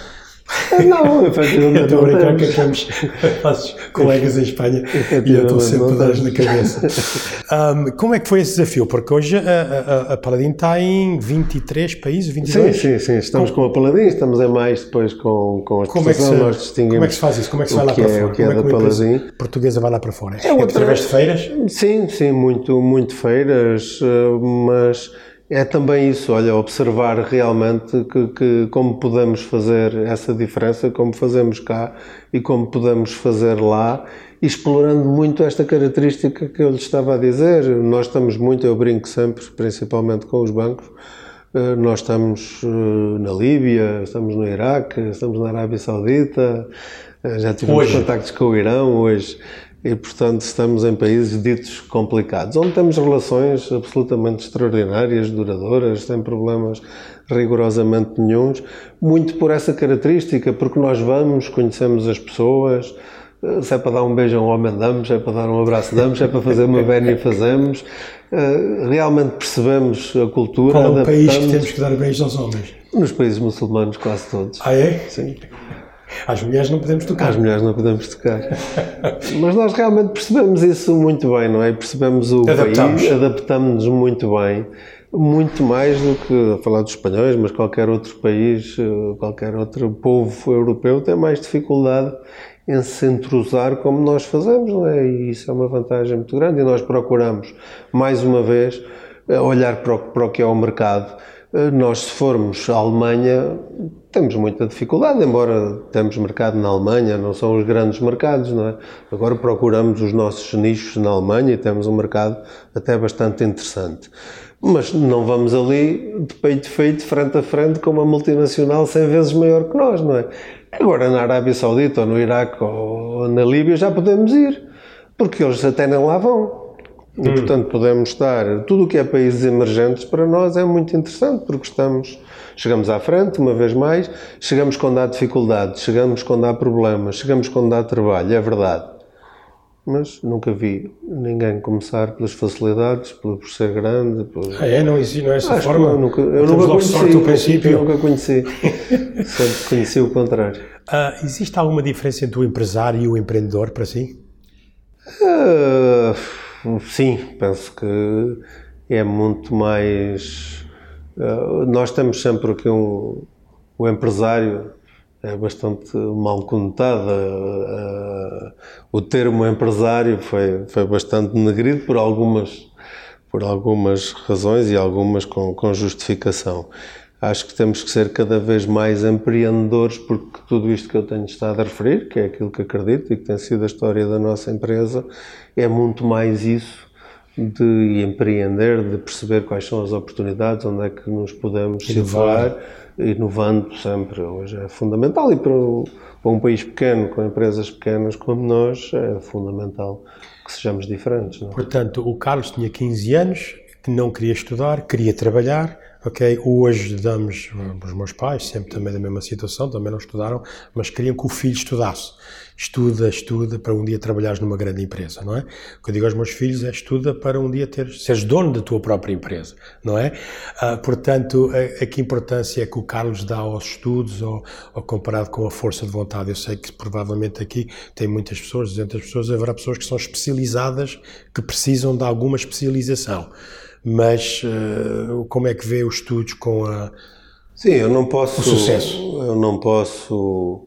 Não, efetivamente. Estou a brincar que temos nossos colegas em Espanha e eu estou sempre a dar na cabeça. Um, como é que foi esse desafio? Porque hoje a, a, a Paladin está em 23 países, 22? Sim, sim, sim. Estamos com, com a Paladin, estamos em mais depois com, com a como é, que se, nós distinguimos. Como é que se faz isso? Como é que se vai lá para é, fora? O que é, é da Paladin? portuguesa vai lá para fora? É, é outra... através de feiras? Sim, sim, muito, muito feiras, eh, mas é também isso, olha, observar realmente que, que, como podemos fazer essa diferença, como fazemos cá e como podemos fazer lá, explorando muito esta característica que eu lhe estava a dizer. Nós estamos muito, eu brinco sempre, principalmente com os bancos, eh, nós estamos eh, na Líbia, estamos no Iraque, estamos na Arábia Saudita, eh, já tivemos hoje. contactos com o Irão hoje e, portanto, estamos em países ditos complicados, onde temos relações absolutamente extraordinárias, duradouras, sem problemas rigorosamente nenhums, muito por essa característica, porque nós vamos, conhecemos as pessoas, se é para dar um beijo a um homem, damos, se é para dar um abraço, damos, se é para fazer uma vénia, fazemos. Eh, realmente percebemos a cultura. Qual é o país que temos que dar beijos aos homens? Nos países muçulmanos, quase todos. Ah, é? Sim. Às mulheres não podemos tocar. Às mulheres não podemos tocar. Mas nós realmente percebemos isso muito bem, não é? Percebemos o adaptamos. país, adaptamos-nos muito bem. Muito mais do que a falar dos espanhóis, mas qualquer outro país, eh, qualquer outro povo europeu tem mais dificuldade em se entrosar como nós fazemos, não é? E isso é uma vantagem muito grande e nós procuramos, mais uma vez, eh, olhar para o, para o que é o mercado nós, se formos à Alemanha, temos muita dificuldade, embora temos mercado na Alemanha, não são os grandes mercados, não é? Agora procuramos os nossos nichos na Alemanha e temos um mercado até bastante interessante. mas não vamos ali de peito feito, frente a frente, com uma multinacional 100 vezes maior que nós, não é? Agora na Arábia Saudita, ou no Iraque, ou na Líbia já podemos ir, porque eles até nem lá vão. E, hum. portanto, podemos estar. Tudo o que é países emergentes para nós é muito interessante, porque estamos. Chegamos à frente, uma vez mais, chegamos quando há dificuldades, chegamos quando há problemas, chegamos quando há trabalho, é verdade. Mas nunca vi ninguém começar pelas facilidades, por ser grande. Por... Ah, é? Não existe, não é essa Acho forma? Eu nunca, eu nunca conheci. Princípio. Eu nunca conheci. Sempre conheci o contrário. Uh, existe alguma diferença entre o empresário e o empreendedor para si? Uh, Sim, penso que é muito mais. Uh, nós temos sempre aqui um. O empresário é bastante mal conotado. Uh, o termo empresário foi, foi bastante negrido por algumas, por algumas razões e algumas com, com justificação. Acho que temos que ser cada vez mais empreendedores, porque tudo isto que eu tenho estado a referir, que é aquilo que acredito e que tem sido a história da nossa empresa, é muito mais isso de empreender, de perceber quais são as oportunidades, onde é que nos podemos situar, inovando sempre. Hoje é fundamental e para, para um país pequeno, com empresas pequenas como nós, é fundamental que sejamos diferentes. Não? É? Portanto, o Carlos tinha 15 anos, que não queria estudar, queria trabalhar, ok? Hoje damos, os meus pais, sempre também da mesma situação, também não estudaram, mas queriam que o filho estudasse estuda, estuda para um dia trabalhares numa grande empresa, não é? O que eu digo aos meus filhos é estuda para um dia teres, seres dono da tua própria empresa, não é? Ah, portanto, a, a, que importância é que o Carlos dá aos estudos ou, ou, comparado com a força de vontade? Eu sei que provavelmente aqui tem muitas pessoas, 200 pessoas, haverá pessoas que são especializadas, que precisam de alguma especialização. Mas uh, como é que vê os estudos com a... Sim, eu não posso... O sucesso. Eu não posso...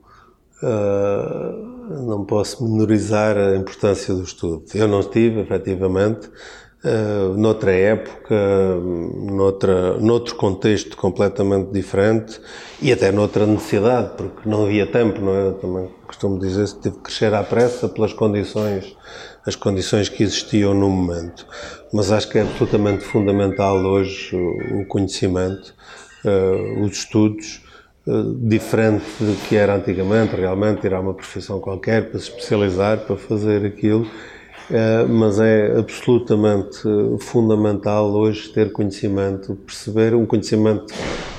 Uh não posso menorizar a importância do estudo. Eu não estive, efetivamente, uh, noutra época, noutra, noutro contexto completamente diferente e até noutra necessidade, porque não havia tempo, não é? Eu também costumo dizer que tive que crescer à pressa pelas condições, as condições que existiam no momento. Mas acho que é absolutamente fundamental hoje o conhecimento, uh, os estudos, eh, diferente do que era antigamente, realmente tirar uma profissão qualquer para se especializar, para fazer aquilo, eh, mas é absolutamente fundamental hoje ter conhecimento, perceber um conhecimento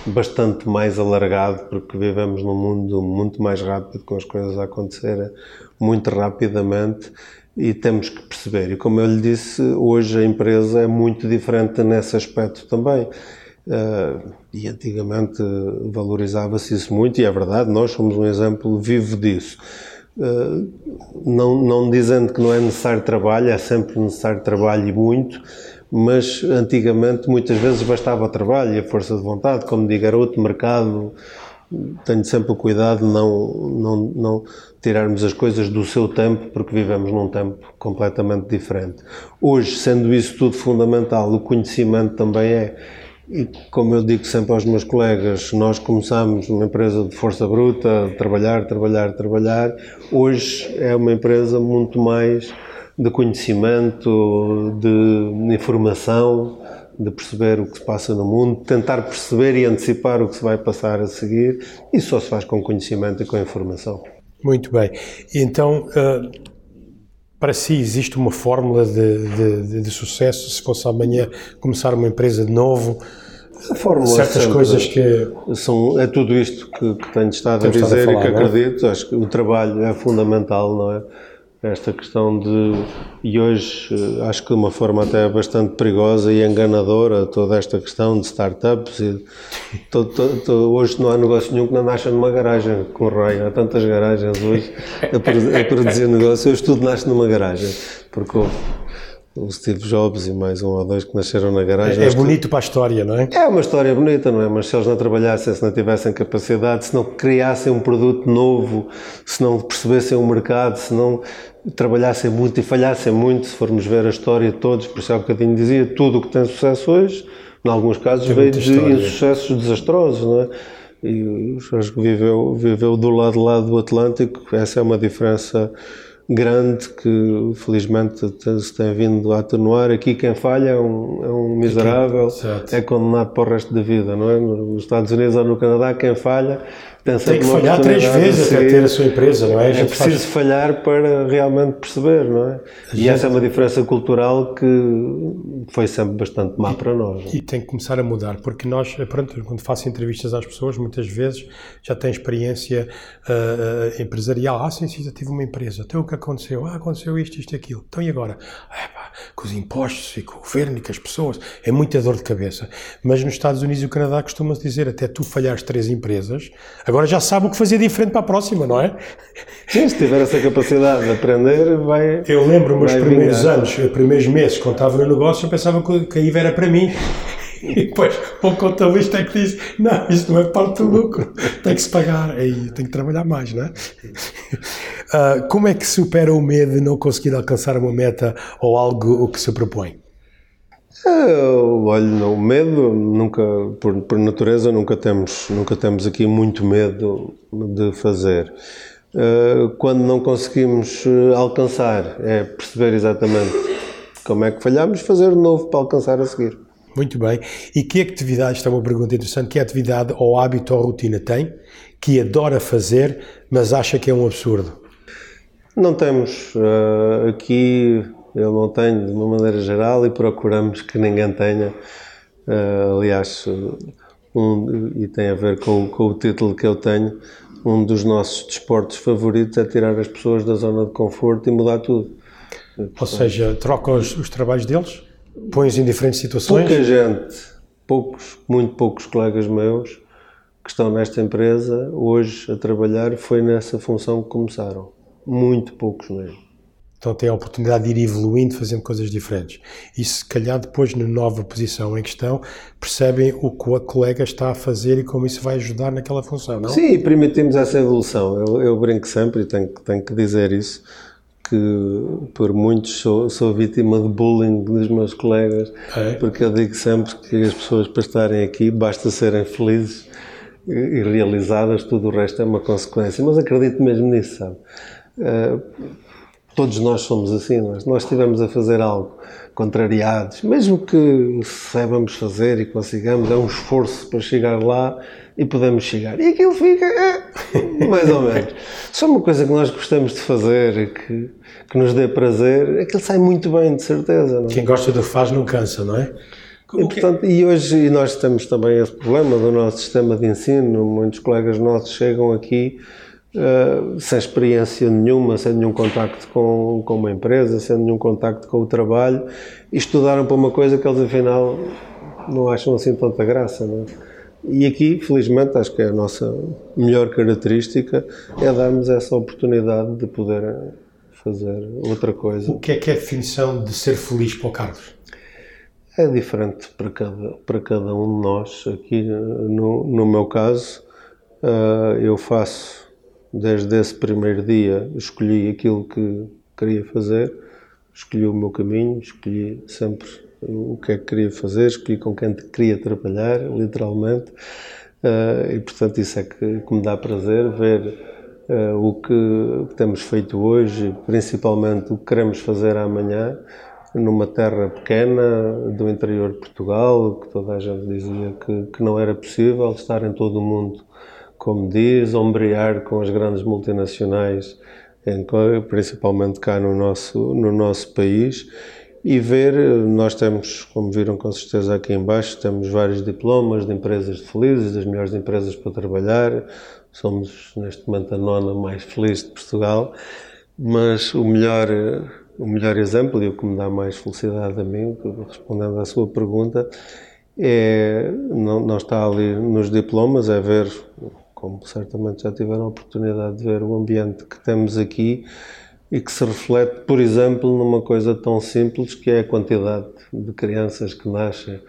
bastante mais alargado, porque vivemos num mundo muito mais rápido, com as coisas a acontecerem muito rapidamente e temos que perceber. E como eu lhe disse, hoje a empresa é muito diferente nesse aspecto também. Uh, e antigamente valorizava-se isso muito, e é verdade, nós somos um exemplo vivo disso. Uh, não, não dizendo que não é necessário trabalho, é sempre necessário trabalho e muito, mas antigamente muitas vezes bastava trabalho e a força de vontade, como digo, era outro mercado. Tenho sempre o cuidado de não, não, não tirarmos as coisas do seu tempo, porque vivemos num tempo completamente diferente. Hoje, sendo isso tudo fundamental, o conhecimento também é e como eu digo sempre aos meus colegas, nós começamos uma empresa de força bruta, trabalhar, trabalhar, trabalhar. Hoje é uma empresa muito mais de conhecimento, de informação, de perceber o que se passa no mundo, tentar perceber e antecipar o que se vai passar a seguir. Isso só se faz com conhecimento e com informação. Muito bem. Então, uh, para si existe uma fórmula de, de, de, sucesso? Se fosse amanhã começar uma empresa de novo, a fórmula certas coisas que são é tudo isto que, que tenho estado a dizer estado a falar, e que é? acredito. Acho que o trabalho é fundamental, não é? Esta questão de. E hoje eh, acho que de uma forma até bastante perigosa e enganadora toda esta questão de startups. E, to, to, to, hoje não há negócio nenhum que não nasça numa garagem, com raio. Há tantas garagens hoje a, a produzir negócio. Hoje tudo nasce numa garagem. Porque o Steve Jobs e mais um ou dois que nasceram na garagem. É, é bonito que... para a história, não é? É uma história bonita, não é? Mas se eles não trabalhassem, se não tivessem capacidade, se não criassem um produto novo, se não percebessem o mercado, se não trabalhassem muito e falhassem muito, se formos ver a história de todos, por isso há um bocadinho dizia, tudo o que tem sucesso hoje, em alguns casos tem veio de história. insucessos desastrosos, não é? E acho que viveu, viveu do lado lá do Atlântico, essa é uma diferença grande que felizmente se tem vindo a atenuar. Aqui quem falha é um, é um miserável, é condenado para o resto da vida, não é? Nos Estados Unidos ou no Canadá, quem falha tem que falhar três vezes até ter a sua empresa, não é? É preciso faz... falhar para realmente perceber, não é? E gente... essa é uma diferença cultural que foi sempre bastante má para nós. É? E tem que começar a mudar, porque nós, pronto, quando faço entrevistas às pessoas, muitas vezes já têm experiência uh, empresarial. Ah, sim, sim, já tive uma empresa. Então o que aconteceu? Ah, aconteceu isto, isto e aquilo. Então e agora? Ah, pá, com os impostos e com o governo e com as pessoas. É muita dor de cabeça. Mas nos Estados Unidos e o Canadá costuma-se dizer, até tu falhares três empresas, agora agora já sabe o que fazer diferente para a próxima, não é? Sim, se tiver essa capacidade de aprender, vai. Eu lembro meus primeiros vingar. anos, primeiros meses, quando estava no negócio, eu pensava que a IVA era para mim. E depois o contabilista é que diz: Não, isto não é parte do lucro, tem que se pagar, aí tem que trabalhar mais, não é? Uh, como é que supera o medo de não conseguir alcançar uma meta ou algo o que se propõe? Olha, o medo nunca, por, por, natureza, nunca temos, nunca temos aqui muito medo de fazer. Uh, quando não conseguimos eh, alcançar, é perceber exatamente como é que falhamos, fazer de novo para alcançar a seguir. Muito bem. E que atividade, esta é uma pergunta interessante, que atividade ou hábito ou rotina tem que adora fazer, mas acha que é um absurdo? Não temos. Uh, aqui eu não tenho de uma maneira geral e procuramos que ninguém tenha. Uh, aliás, um, e tem a ver com, com, o título que eu tenho, um dos nossos desportos favoritos é tirar as pessoas da zona de conforto e mudar tudo. Ou seja, troca os, os trabalhos deles? Põe-os em diferentes situações? Pouca gente, poucos, muito poucos colegas meus que estão nesta empresa hoje a trabalhar foi nessa função que começaram. Muito poucos mesmo. Então tem a oportunidade de ir evoluindo, fazendo coisas diferentes. E se calhar depois, na nova posição em questão, percebem o que o colega está a fazer e como isso vai ajudar naquela função, não? Sim, permitimos essa evolução. Eu, eu brinco sempre e tenho, tenho que dizer isso, que por muitos sou, sou vítima de bullying dos meus colegas, é. porque eu digo sempre que as pessoas para estarem aqui basta serem felizes e realizadas, tudo o resto é uma consequência. Mas acredito mesmo nisso, sabe? Uh, todos nós somos assim, nós, nós estivemos a fazer algo contrariados, mesmo que saibamos fazer e consigamos, é um esforço para chegar lá e podemos chegar. E aquilo fica é, mais ou menos. Só uma coisa que nós gostamos de fazer, que, que nos dê prazer, aquilo sai muito bem, de certeza. Quem gosta do que faz não cansa, não é? E, portanto, e hoje e nós temos também esse problema do nosso sistema de ensino. Muitos colegas nossos chegam aqui Uh, sem experiência nenhuma, sem nenhum contacto com, com uma empresa, sem nenhum contacto com o trabalho, e estudaram para uma coisa que eles afinal não acham assim tanta graça. Não é? E aqui, felizmente, acho que é a nossa melhor característica é darmos essa oportunidade de poder fazer outra coisa. O que é que é a definição de ser feliz para o Carlos? É diferente para cada, para cada um de nós. Aqui, no, no meu caso, uh, eu faço desde esse primeiro dia escolhi aquilo que queria fazer, escolhi o meu caminho, escolhi sempre o que é que queria fazer, escolhi com quem queria trabalhar, literalmente, uh, e portanto isso é que, que me dá prazer ver uh, o que temos feito hoje, principalmente o que queremos fazer amanhã, numa terra pequena do interior de Portugal, que toda a gente dizia que, que não era possível estar em todo o mundo como diz, ombrear com as grandes multinacionais, principalmente cá no nosso, no nosso país, e ver, nós temos, como viram com certeza aqui embaixo, temos vários diplomas de empresas felizes, das melhores empresas para trabalhar, somos neste momento a nona mais feliz de Portugal, mas o melhor, o melhor exemplo e o que me dá mais felicidade a mim, respondendo à sua pergunta, é, não, não está ali nos diplomas, é ver como certamente já tiveram a oportunidade de ver o ambiente que temos aqui e que se reflete, por exemplo, numa coisa tão simples que é a quantidade de crianças que nascem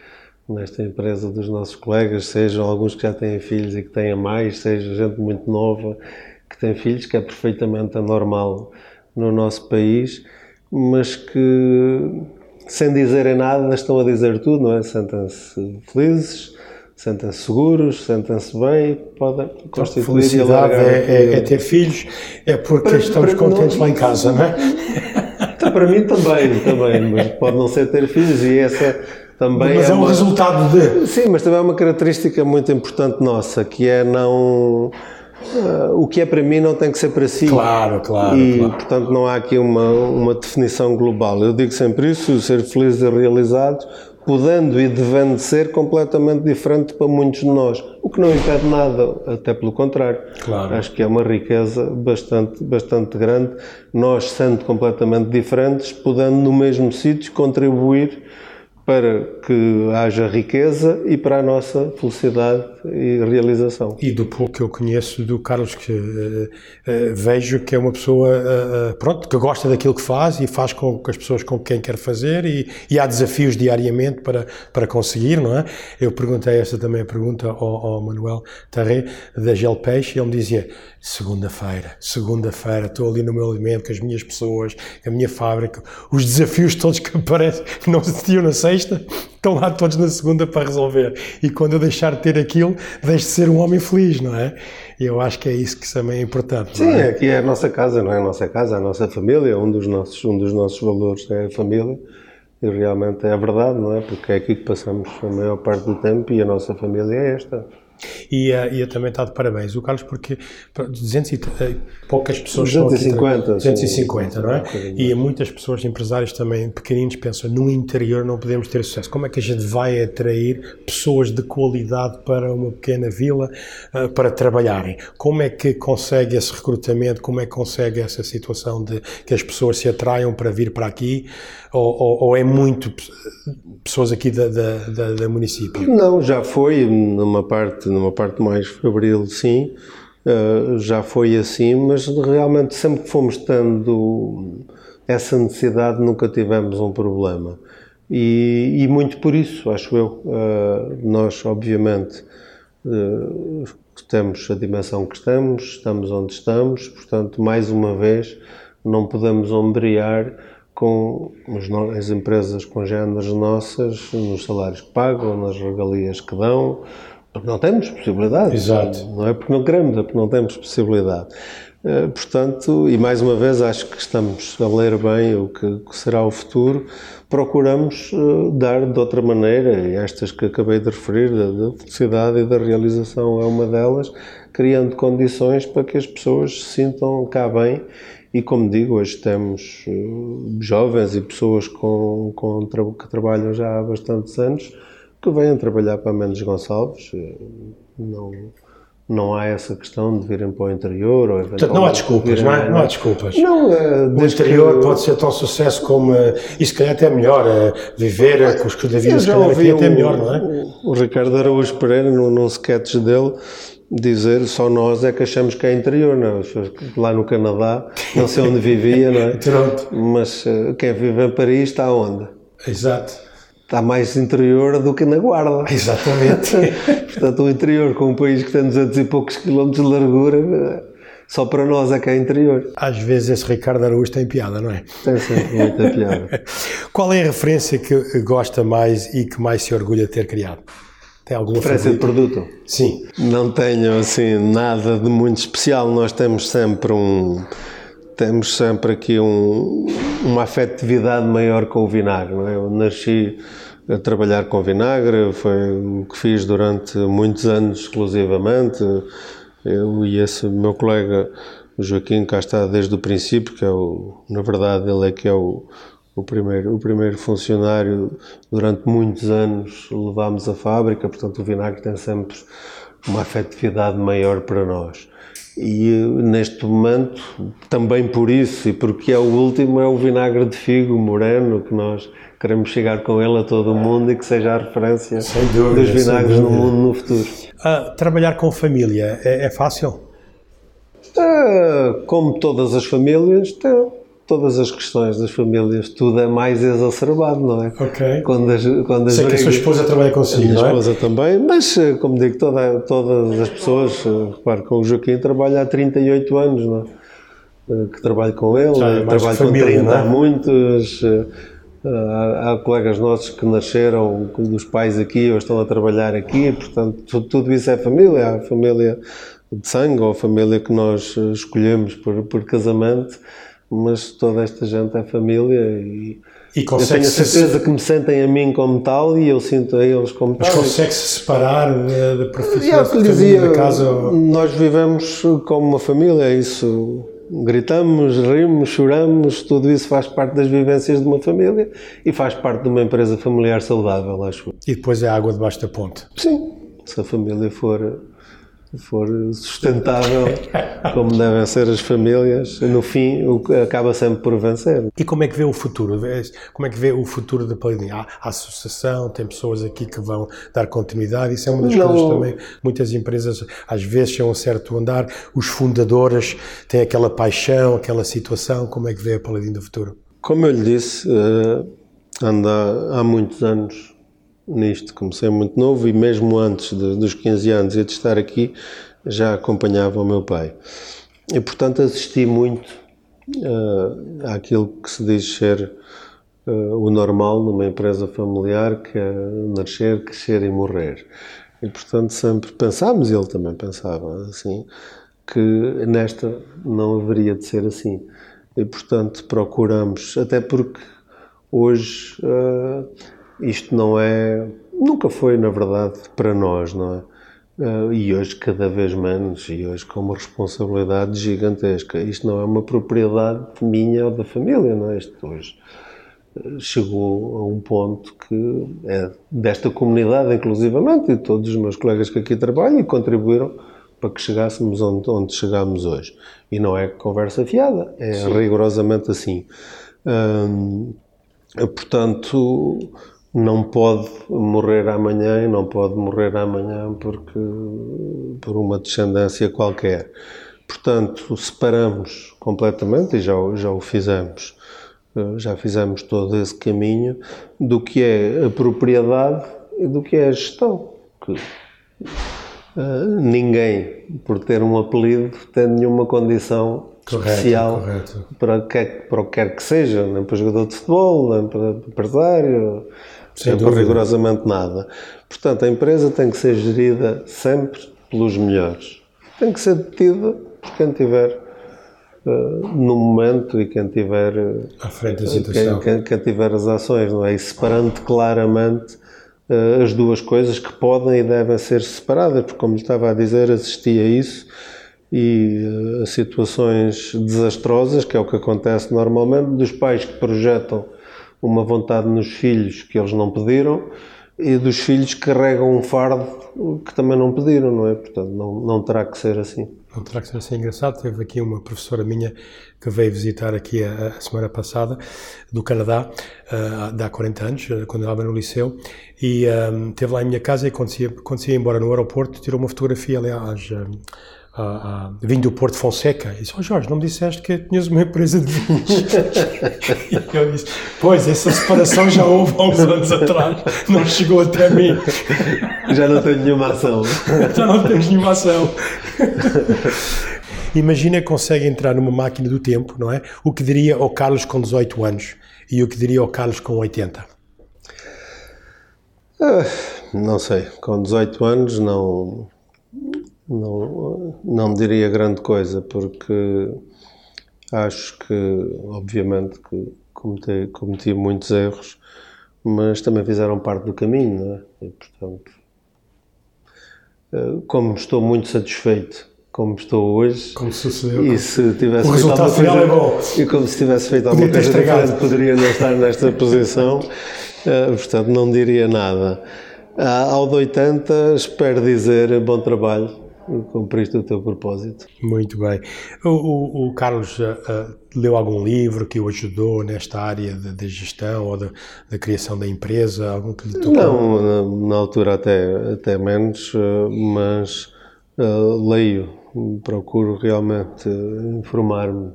nesta empresa dos nossos colegas, sejam alguns que já têm filhos e que têm mais, seja gente muito nova que tem filhos, que é perfeitamente anormal no nosso país, mas que sem dizerem nada estão a dizer tudo, não é? Sentem-se felizes, sentem-se seguros, sentem-se bem, podem constituir Felicidade é, é, é, ter filhos, é porque para, estamos para, contentes não, lá em casa, não é? Então, para mim também, também, mas pode não ser ter filhos e essa também mas é, é um uma, resultado de... Sim, mas também é uma característica muito importante nossa, que é não... Uh, o que é para mim não tem que ser para si. Claro, claro. E, claro. portanto, não há aqui uma, uma definição global. Eu digo sempre isso: ser felizes e realizados podendo e devendo ser completamente diferente para muitos de nós, o que não impede nada, até pelo contrário. Claro. Acho que é uma riqueza bastante, bastante grande, nós sendo completamente diferentes, podendo no mesmo sítio contribuir para que haja riqueza e para a nossa felicidade e realização. E do pouco que eu conheço do Carlos, que uh, uh, vejo que é uma pessoa uh, pronto, que gosta daquilo que faz e faz com, as pessoas com quem quer fazer e, e, há desafios diariamente para, para conseguir, não é? Eu perguntei esta também a pergunta ao, ao Manuel Tarré da Gel Peixe e ele me dizia segunda-feira, segunda-feira, estou ali no meu alimento com as minhas pessoas, a minha fábrica, os desafios todos que aparecem, que não se tinham na sexta, estão lá todos na segunda para resolver. E quando eu deixar de ter aquilo, deixo de ser um homem feliz, não é? E eu acho que é isso que também é importante. Sim, é? aqui é a nossa casa, não é a nossa casa, a nossa família, um dos nossos, um dos nossos valores é a família. E realmente é a verdade, não é? Porque é aqui que passamos a maior parte do tempo e a nossa família é esta. E, uh, e eu também está de parabéns, o Carlos, porque 200 e, uh, poucas pessoas 250, estão aqui, 250, não é? E muitas pessoas, empresários também pequeninos, pensam no interior não podemos ter sucesso. Como é que a gente vai atrair pessoas de qualidade para uma pequena vila uh, para trabalharem? Como é que consegue esse recrutamento? Como é que consegue essa situação de que as pessoas se atraiam para vir para aqui? Ou, ou, ou é muito pessoas aqui da, da, da, da município? Não, já foi numa parte numa parte mais fabril, sim, uh, já foi assim, mas realmente sempre que fomos tendo essa necessidade nunca tivemos um problema. E, e muito por isso, acho eu. Uh, nós, obviamente, uh, temos a dimensão que estamos, estamos onde estamos, portanto, mais uma vez, não podemos ombrear com as empresas congêneres nossas, nos salários que pagam, nas regalias que dão, porque não temos possibilidade. Exato. Não é porque não queremos, é porque não temos possibilidade. Eh, portanto, e mais uma vez, acho que estamos a ler bem o que será o futuro. Procuramos eh, dar de outra maneira, e estas que acabei de referir, da felicidade e da realização é uma delas, criando condições para que as pessoas se sintam cá bem. E como digo, hoje temos eh, jovens e pessoas com, com, que trabalham já há bastantes anos que venham trabalhar para Mendes Gonçalves. Eh, não, não há essa questão de virem para o interior. Ou Portanto, não há desculpas, não, é? não há desculpas. Não, é, o interior que... pode ser tão sucesso como, eh, e se calhar até melhor, viver com os que da vida, se calhar aqui até melhor, não é? O, o Ricardo Araújo Pereira, num, num sketch dele, dizer só nós é que achamos que é interior, não é? Lá no Canadá, não sei onde vivia, não é? Mas quem vive em Paris está onde? Exato está mais interior do que na Guarda. Exatamente. Portanto, o interior, com um país que tem 200 e poucos quilómetros de largura, só para nós é que é interior. Às vezes esse Ricardo Araújo tem piada, não é? Tem sempre muita piada. Qual é a referência que gosta mais e que mais se orgulha de ter criado? Tem alguma referência de produto? Sim. Não tenho assim nada de muito especial. Nós temos sempre um temos sempre aqui um, uma afetividade maior com o vinagre. É? Eu nasci a trabalhar com vinagre, foi o que fiz durante muitos anos exclusivamente. Eu e esse meu colega Joaquim cá está desde o princípio, que é o, na verdade ele é que é o, o primeiro, o primeiro funcionário durante muitos anos levámos a fábrica, portanto o vinagre tem sempre uma afetividade maior para nós. E neste momento, também por isso e porque é o último, é o vinagre de figo moreno que nós queremos chegar com ele a todo o mundo e que seja a referência dúvida, dos vinagres no mundo no futuro. Ah, trabalhar com família é, é fácil? Ah, como todas as famílias, tem todas as questões das famílias, tudo é mais exacerbado, não é? Ok. Quando as, quando as Sei que a sua esposa trabalha consigo, a minha não é? esposa também, mas, eh, como digo, toda, todas as pessoas, eh, repare, com o Joaquim trabalha há 38 anos, não é? Eh, que trabalho com ele, é trabalho família, com 30 não é? há muitos, Há, há, colegas nossos que nasceram dos pais aqui ou estão a trabalhar aqui, portanto, tudo, tudo isso é família. Há família de sangue ou a família que nós escolhemos por, por casamento, mas toda esta gente é família e, e eu tenho a certeza se... que me sentem a mim como tal e eu sinto a eles como mas tal. Mas consegue-se separar da profissão é dizia, da casa? Nós vivemos como uma família, é isso gritamos, rimos, choramos, tudo isso faz parte das vivências de uma família e faz parte de uma empresa familiar saudável, acho. E depois é água debaixo da ponte. Sim, se a família for for sustentável, como devem ser as famílias, no fim acaba sempre por vencer. E como é que vê o futuro? Como é que vê o futuro da Palidim? Há, há associação, tem pessoas aqui que vão dar continuidade, isso é uma das Não. coisas também. Muitas empresas às vezes chegam a certo andar, os fundadores têm aquela paixão, aquela situação, como é que vê a Palidim do futuro? Como eu lhe disse, uh, anda há muitos anos nisto. Comecei muito novo e mesmo antes de, dos 15 anos e de estar aqui já acompanhava o meu pai. E portanto assisti muito uh, àquilo que se diz ser uh, o normal numa empresa familiar, que é nascer, crescer e morrer. E portanto sempre pensámos, ele também pensava assim, que nesta não haveria de ser assim. E portanto procuramos, até porque hoje uh, isto não é. Nunca foi, na verdade, para nós, não é? Uh, e hoje cada vez menos, e hoje com uma responsabilidade gigantesca. Isto não é uma propriedade minha ou da família, não é? Isto hoje uh, chegou a um ponto que é desta comunidade, inclusivamente, e todos os meus colegas que aqui trabalham e contribuíram para que chegássemos onde, onde chegámos hoje. E não é conversa fiada, é Sim. rigorosamente assim. Uh, portanto não pode morrer amanhã e não pode morrer amanhã porque por uma descendência qualquer. Portanto, separamos completamente e já, já o fizemos. Eh, já fizemos todo esse caminho do que é a propriedade e do que é a gestão. Que, uh, ninguém, por ter um apelido, tem nenhuma condição correto, especial correto. Para, que, para o que quer que seja, nem para jogador de futebol, nem para empresário, sem por rigorosamente nada. Portanto, a empresa tem que ser gerida sempre pelos melhores. Tem que ser detida por quem tiver uh, no momento e quem tiver uh, à frente da situação. Quem, quem, quem, tiver as ações, não é? E separando claramente uh, as duas coisas que podem e devem ser separadas, porque como estava a dizer, assisti a isso e a situações desastrosas, que é o que acontece normalmente, dos pais que projetam uma vontade nos filhos que eles não pediram e dos filhos que carregam um fardo que também não pediram, não é? Portanto, não, não terá que ser assim. Não terá que ser assim engraçado. Teve aqui uma professora minha que veio visitar aqui a, a semana passada, do Canadá, uh, há 40 anos, quando eu estava no liceu, e um, ah, esteve lá em minha casa e quando quando se ia embora no aeroporto, tirou uma fotografia, aliás, uh, uh, vinho do Porto Fonseca. E disse, oh Jorge, não me disseste que tinhas uma empresa de vinhos? e eu disse, pois, essa separação já houve há uns anos atrás, não chegou até mim. Já não tenho nenhuma ação. já não tens nenhuma ação. Imagina que consegue entrar numa máquina do tempo, não é? O que diria ao Carlos com 18 anos e o que diria ao Carlos com 80? Ah, não sei, com 18 anos não não, não diria grande coisa, porque acho que, obviamente, que cometi, cometi muitos erros, mas também fizeram parte do caminho, não é? E, portanto, eh, como estou muito satisfeito como estou hoje. Como sucedeu. E se tivesse o feito alguma coisa, é bom. E como se tivesse feito alguma coisa diferente, poderia não estar nesta posição. Uh, portanto, não diria nada. Uh, ao de 80, espero dizer bom trabalho cumpriste o teu propósito. Muito bem. O, o, o Carlos uh, uh, leu algum livro que o ajudou nesta área de, gestão ou da criação da empresa? Algum que lhe tocou? Não, na, na altura até, até menos, uh, mas leio, procuro realmente informar-me.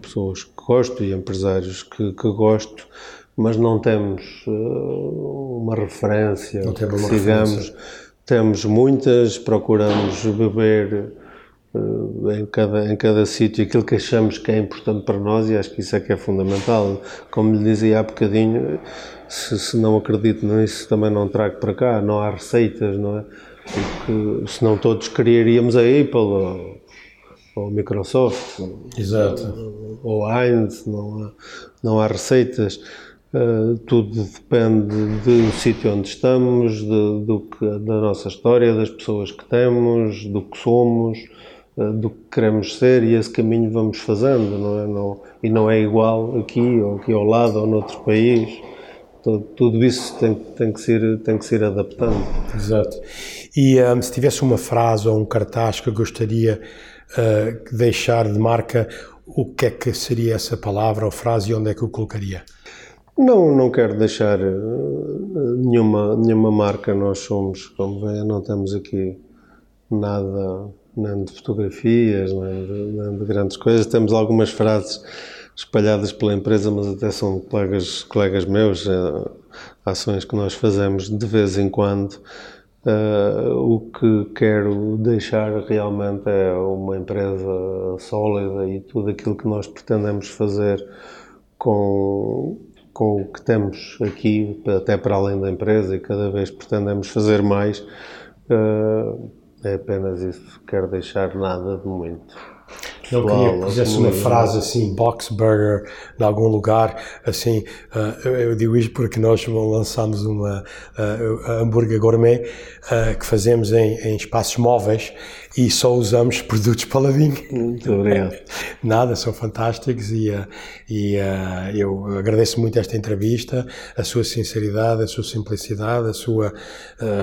Pessoas que gosto e empresários que, que gosto, mas não temos uma referência não temos sigamos. Referência temos muitas, procuramos beber em cada, em cada sítio aquilo que achamos que é importante para nós e acho que isso é que é fundamental. Como lhe dizia há bocadinho, se, se não acredito nisso também não trago para cá, não há receitas, não é? Porque senão todos criaríamos a Apple ou, ou Microsoft Exato. ou Heinz, não há, não há receitas. Uh, tudo depende do sítio onde estamos, de, do que, da nossa história, das pessoas que temos, do que somos, uh, do que queremos ser e esse caminho vamos fazendo, não é? Não, e não é igual aqui ou aqui ao lado ou noutro país. Tudo, tudo isso tem, tem, que ser, tem que ser adaptando. Exato. E um, se tivesse uma frase ou um cartaz que gostaria uh, de deixar de marca, o que é que seria essa palavra ou frase e onde é que o colocaria? Não, não quero deixar eh, nenhuma, nenhuma marca. Nós somos, como vê, não temos aqui nada, nem de fotografias, nem de, nem de, grandes coisas. Temos algumas frases espalhadas pela empresa, mas até são colegas, colegas meus, é, ações que nós fazemos de vez em quando. Uh, o que quero deixar realmente é uma empresa sólida e tudo aquilo que nós pretendemos fazer com com o que temos aqui, até para além da empresa, e cada vez pretendemos fazer mais, uh, é apenas isso. Quero deixar nada de muito. Não queria que fizesse uma frase assim, box burger, em algum lugar, assim, uh, eu digo isto porque nós lançamos uma uh, hambúrguer gourmet uh, que fazemos em, em, espaços móveis e só usamos produtos Paladin. Muito obrigado. Nada, são fantásticos e, e eu agradeço muito esta entrevista, a sua sinceridade, a sua simplicidade, a sua,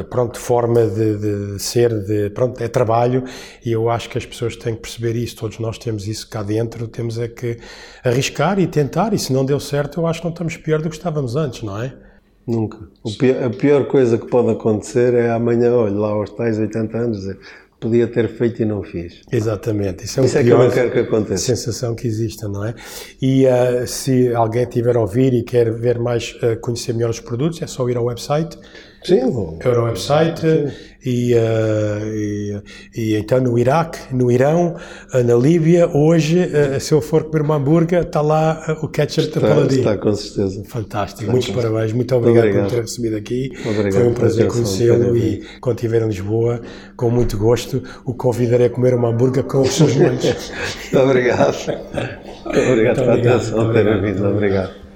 pronto, forma de, de ser, de, pronto, é trabalho e eu acho que as pessoas têm que perceber isso, todos nós nós temos isso cá dentro, temos é que arriscar e tentar, e se não deu certo, eu acho que não estamos pior do que estávamos antes, não é? Nunca. Pior, a pior coisa que pode acontecer é amanhã, olha, lá aos tais 80 anos, dizer, podia ter feito e não fiz. Exatamente. Isso é, Isso é que eu não quero que aconteça. sensação que existe, não é? E uh, se alguém tiver a ouvir e quer ver mais, uh, conhecer melhor os produtos, é só ir ao website. Sim. Ir ao website. E, uh, e, e, então no Iraque, no Irão, uh, na Líbia, hoje, uh, se eu for comer uma hambúrguer, está lá o ketchup está, da Paladino. Está, com certeza. Fantástico, está muitos parabéns, muito obrigado, obrigado, por ter recebido aqui. Obrigado Foi um prazer conhecê-lo e quando estiver em Lisboa, com muito gosto, o convidarei a comer uma hambúrguer com os seus molhos. muito obrigado. Muito obrigado pela atenção, ter vindo. Obrigado.